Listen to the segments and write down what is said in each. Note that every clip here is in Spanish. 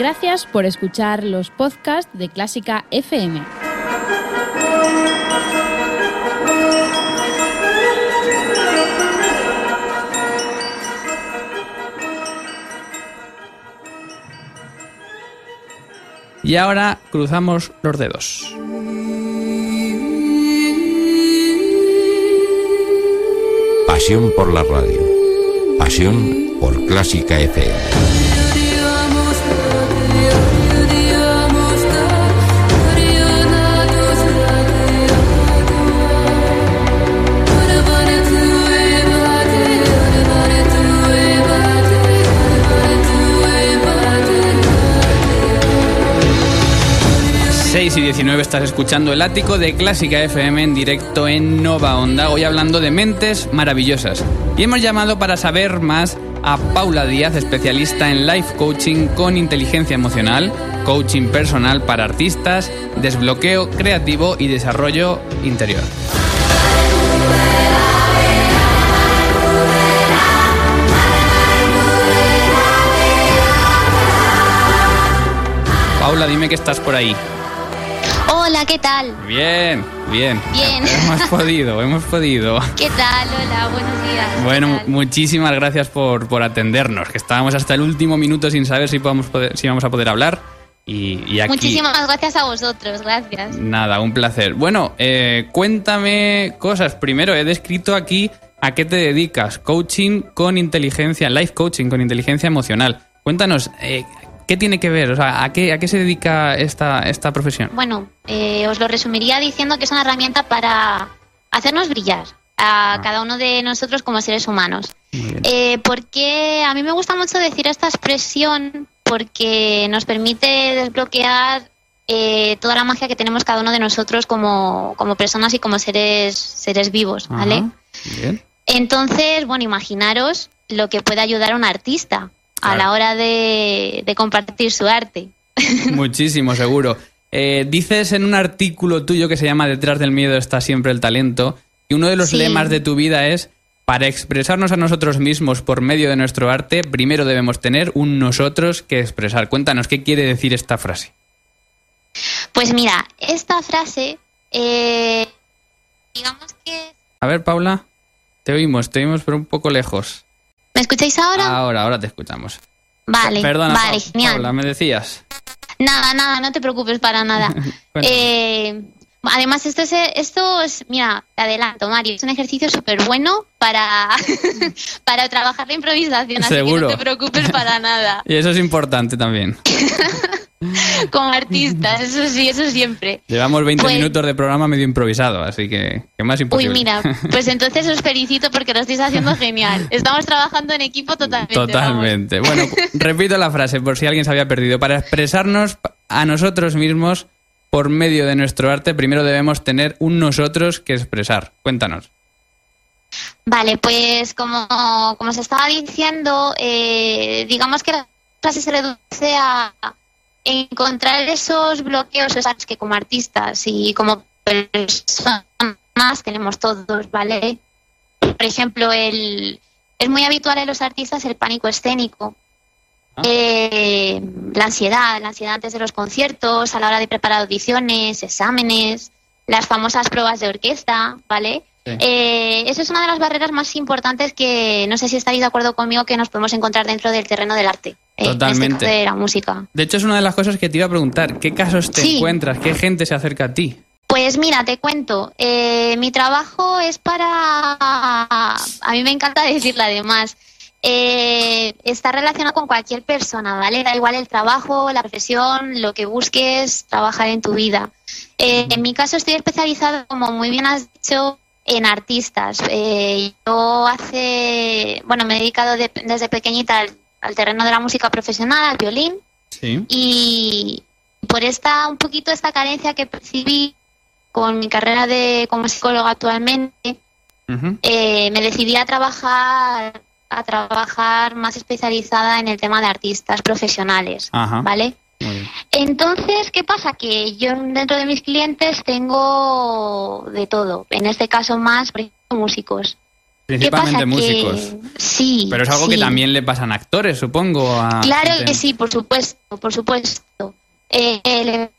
Gracias por escuchar los podcasts de Clásica FM. Y ahora cruzamos los dedos. Pasión por la radio. Pasión por Clásica FM. 6 y 19 estás escuchando el ático de Clásica FM en directo en Nova Onda, hoy hablando de mentes maravillosas. Y hemos llamado para saber más a Paula Díaz, especialista en life coaching con inteligencia emocional, coaching personal para artistas, desbloqueo creativo y desarrollo interior. Paula, dime que estás por ahí. Hola, ¿qué tal? Bien, bien. Bien. Hemos podido, hemos podido. ¿Qué tal? Hola, buenos días. Bueno, muchísimas gracias por, por, atendernos, que estábamos hasta el último minuto sin saber si, podemos poder, si vamos a poder hablar. Y, aquí... Muchísimas gracias a vosotros, gracias. Nada, un placer. Bueno, eh, cuéntame cosas. Primero, he descrito aquí a qué te dedicas. Coaching con inteligencia, life coaching con inteligencia emocional. Cuéntanos, eh, ¿Qué tiene que ver? O sea, ¿a qué, a qué se dedica esta, esta profesión? Bueno, eh, os lo resumiría diciendo que es una herramienta para hacernos brillar a ah. cada uno de nosotros como seres humanos. Eh, porque a mí me gusta mucho decir esta expresión porque nos permite desbloquear eh, toda la magia que tenemos cada uno de nosotros como, como personas y como seres, seres vivos, ¿vale? Entonces, bueno, imaginaros lo que puede ayudar a un artista a la hora de, compartir su arte. Muchísimo, seguro. Eh, dices en un artículo tuyo que se llama Detrás del miedo está siempre el talento, y uno de los lemas de tu vida es, para expresarnos a nosotros mismos por medio de nuestro arte, primero debemos tener un nosotros que expresar. Cuéntanos, ¿qué quiere decir esta frase? Pues mira, esta frase, eh, digamos que... A ver, Paula, te oímos, te oímos pero un poco lejos. ¿Me escucháis ahora? Ahora, ahora te escuchamos. Vale, Perdona, vale, genial. Paula, me decías. Nada, nada, no te preocupes para nada. eh, además, esto es, esto es, mira, te adelanto, Mario, es un ejercicio súper bueno para, para trabajar la improvisación, así que no te preocupes para nada. y eso es importante también. Como artistas, eso sí, eso siempre. Llevamos 20 pues minutos de programa medio improvisado, así que, ¿qué más imposible? Uy, mira, pues entonces os felicito porque lo estáis haciendo genial. Estamos trabajando en equipo totalmente. Totalmente. Bueno, repito la frase por si alguien se había perdido. Para expresarnos a nosotros mismos por medio de nuestro arte, primero debemos tener un nosotros que expresar. Cuéntanos. Vale, pues como, como se estaba diciendo, eh, digamos que la frase se reduce a encontrar esos bloqueos esos que como artistas y como personas tenemos todos, ¿vale? Por ejemplo, el, es muy habitual en los artistas el pánico escénico, ah. eh, la ansiedad, la ansiedad antes de los conciertos, a la hora de preparar audiciones, exámenes, las famosas pruebas de orquesta, ¿vale? Eh, eso es una de las barreras más importantes que no sé si estáis de acuerdo conmigo que nos podemos encontrar dentro del terreno del arte. Eh, Totalmente. de la música. De hecho, es una de las cosas que te iba a preguntar. ¿Qué casos te encuentras? ¿Qué gente se acerca a ti? Pues mira, te cuento. Eh, mi trabajo es para. A mí me encanta decirlo además. Eh, está relacionado con cualquier persona, ¿vale? Da igual el trabajo, la profesión, lo que busques trabajar en tu vida. en mi caso estoy especializado, como muy bien has dicho, en artistas. yo hace, bueno, me he dedicado desde pequeñita al al terreno de la música profesional, al violín. Sí. Y por esta, un poquito esta carencia que percibí con mi carrera de como psicóloga actualmente, eh, me decidí a trabajar a trabajar más especializada en el tema de artistas profesionales, Ajá. ¿vale? Entonces, ¿qué pasa? Que yo dentro de mis clientes tengo de todo. En este caso más, por ejemplo, músicos. ¿Qué Principalmente músicos. Que, sí. Pero es algo que también le pasan a actores, supongo. a Claro que sí, por supuesto, por supuesto. Eh, le-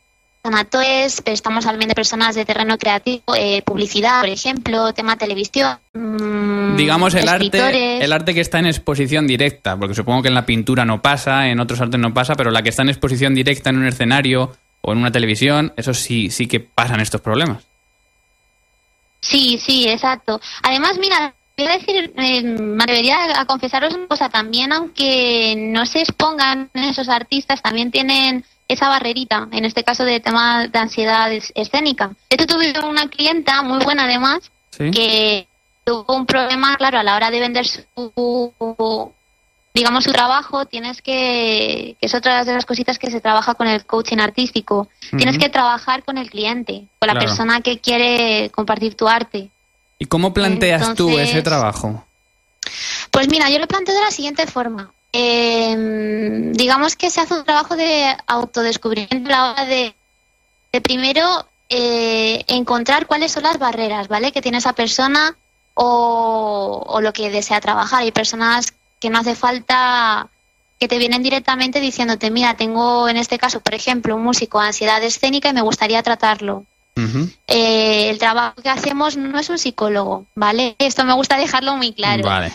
actores, pero estamos hablando de personas de terreno creativo, eh, publicidad, por ejemplo, tema televisión. mm, Digamos el arte, el arte que está en exposición directa, porque supongo que en la pintura no pasa, en otros artes no pasa, pero la que está en exposición directa en un escenario o en una televisión, eso sí, sí que pasan estos problemas. Sí, sí, exacto. Además, mira, a decir, eh, me atrevería a confesaros una cosa también, aunque no se expongan esos artistas, también tienen esa barrerita, en este caso de tema de ansiedad es- escénica. Yo tuve una clienta muy buena además, ¿Sí? que tuvo un problema, claro, a la hora de vender su, digamos, su trabajo, tienes que, que es otra de las cositas que se trabaja con el coaching artístico, tienes que trabajar con el cliente, con la Claro. persona que quiere compartir tu arte. ¿Y cómo planteas tú Entonces- ese trabajo? Pues mira, yo lo planteo de la siguiente forma. Eh, digamos que se hace un trabajo de autodescubrimiento a la hora de, de primero eh, encontrar cuáles son las barreras, ¿vale? Que tiene esa persona o, o lo que desea trabajar. Hay personas que no hace falta que te vienen directamente diciéndote, mira, tengo en este caso, por ejemplo, un músico ansiedad escénica y me gustaría tratarlo. Eh, el trabajo que hacemos no es un psicólogo, ¿vale? Esto me gusta dejarlo muy claro Vale.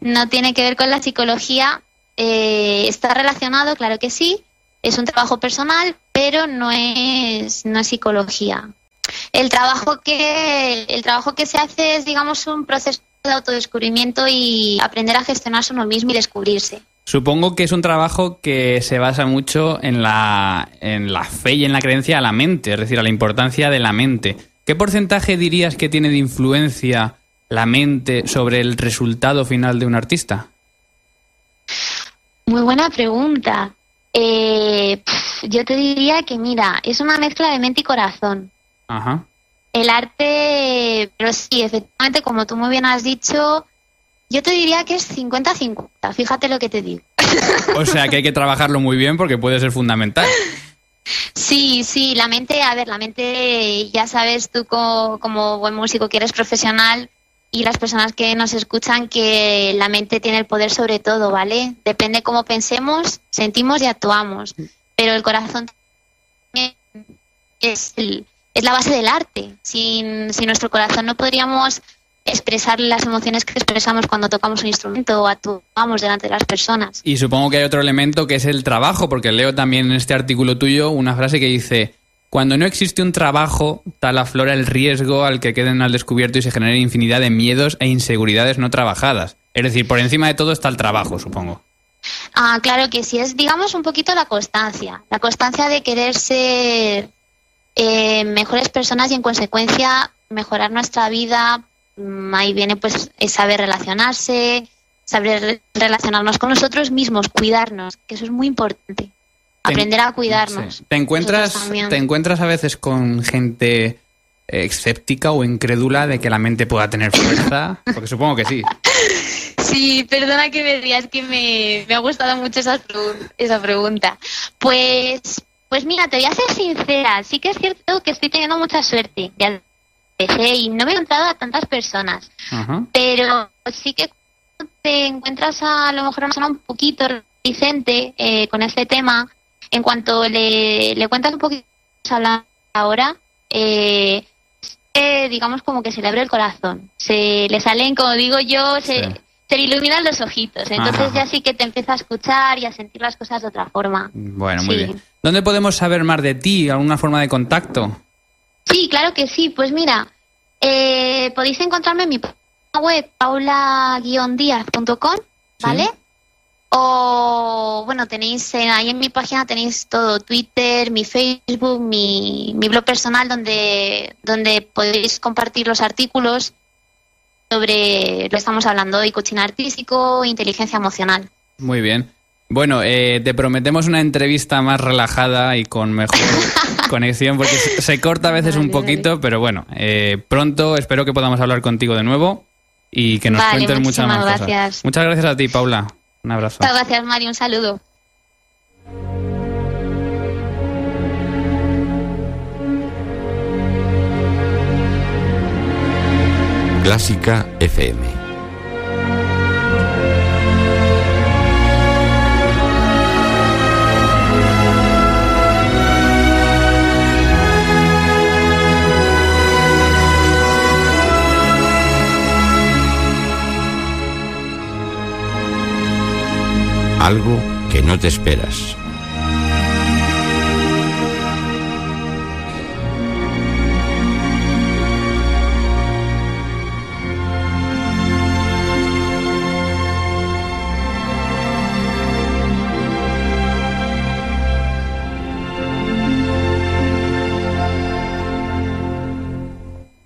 no tiene que ver con la psicología. eh, está relacionado, claro que sí. Es un trabajo personal, pero no es, no es psicología. El trabajo que el trabajo que se hace es, digamos, un proceso de autodescubrimiento y aprender a gestionarse uno mismo y descubrirse. Supongo que es un trabajo que se basa mucho en la, en la fe y en la creencia a la mente, es decir, a la importancia de la mente. ¿Qué porcentaje dirías que tiene de influencia la mente sobre el resultado final de un artista? Muy buena pregunta. Eh, yo te diría que, mira, es una mezcla de mente y corazón. Ajá. El arte, pero sí, efectivamente, como tú muy bien has dicho, yo te diría que es 50-50. Fíjate lo que te digo. O sea que hay que trabajarlo muy bien porque puede ser fundamental. Sí, sí, la mente, a ver, la mente, ya sabes tú co- como, buen músico que eres profesional y las personas que nos escuchan que la mente tiene el poder sobre todo, ¿vale? Depende cómo pensemos, sentimos y actuamos. Pero el corazón también es, el- es la base del arte. Sin, sin nuestro corazón no podríamos expresar las emociones que expresamos cuando tocamos un instrumento o actuamos delante de las personas. Y supongo que hay otro elemento que es el trabajo, porque leo también en este artículo tuyo una frase que dice, cuando no existe un trabajo, tal aflora el riesgo al que queden al descubierto y se genera infinidad de miedos e inseguridades no trabajadas. Es decir, por encima de todo está el trabajo, supongo. Ah, claro que sí, es digamos un poquito la constancia, la constancia de querer ser eh, mejores personas y en consecuencia mejorar nuestra vida. Ahí viene pues saber relacionarse, saber re- relacionarnos con nosotros mismos, cuidarnos, que eso es muy importante. Aprender a cuidarnos. Sí. ¿Te encuentras. ¿Te encuentras a veces con gente eh, escéptica o incrédula de que la mente pueda tener fuerza? Porque supongo que sí. Sí, perdona que me digas que me, me ha gustado mucho esa, esa pregunta. Pues, pues mira, te voy a ser sincera. Sí que es cierto que estoy teniendo mucha suerte. Ya empecé y no me he encontrado a tantas personas. Pero sí que cuando te encuentras a, lo mejor a una persona un poquito reticente eh, con este tema, en cuanto le, le cuentas un poquito a ahora, eh, eh, digamos como que se le abre el corazón. Se le salen, como digo yo, se, Sí. se le iluminan los ojitos. Entonces Ajá. ya sí que te empieza a escuchar y a sentir las cosas de otra forma. Bueno, muy bien. ¿Dónde podemos saber más de ti? ¿Alguna forma de contacto? Sí, claro que sí. Pues mira, eh, podéis encontrarme en mi página web paula-díaz.com, ¿vale? Sí. O, bueno, tenéis eh, ahí en mi página tenéis todo, Twitter, mi Facebook, mi, mi blog personal, donde, donde podéis compartir los artículos sobre lo que estamos hablando hoy, coaching artístico, inteligencia emocional. Muy bien. Bueno, eh, te prometemos una entrevista más relajada y con mejor conexión, porque se corta a veces un Vale, poquito, pero bueno, eh, pronto espero que podamos hablar contigo de nuevo y que nos Vale, cuentes muchas más cosas. gracias. Muchas gracias a ti, Paula. Un abrazo. Muchas gracias, Mari. Un saludo. Clásica FM. Algo que no te esperas.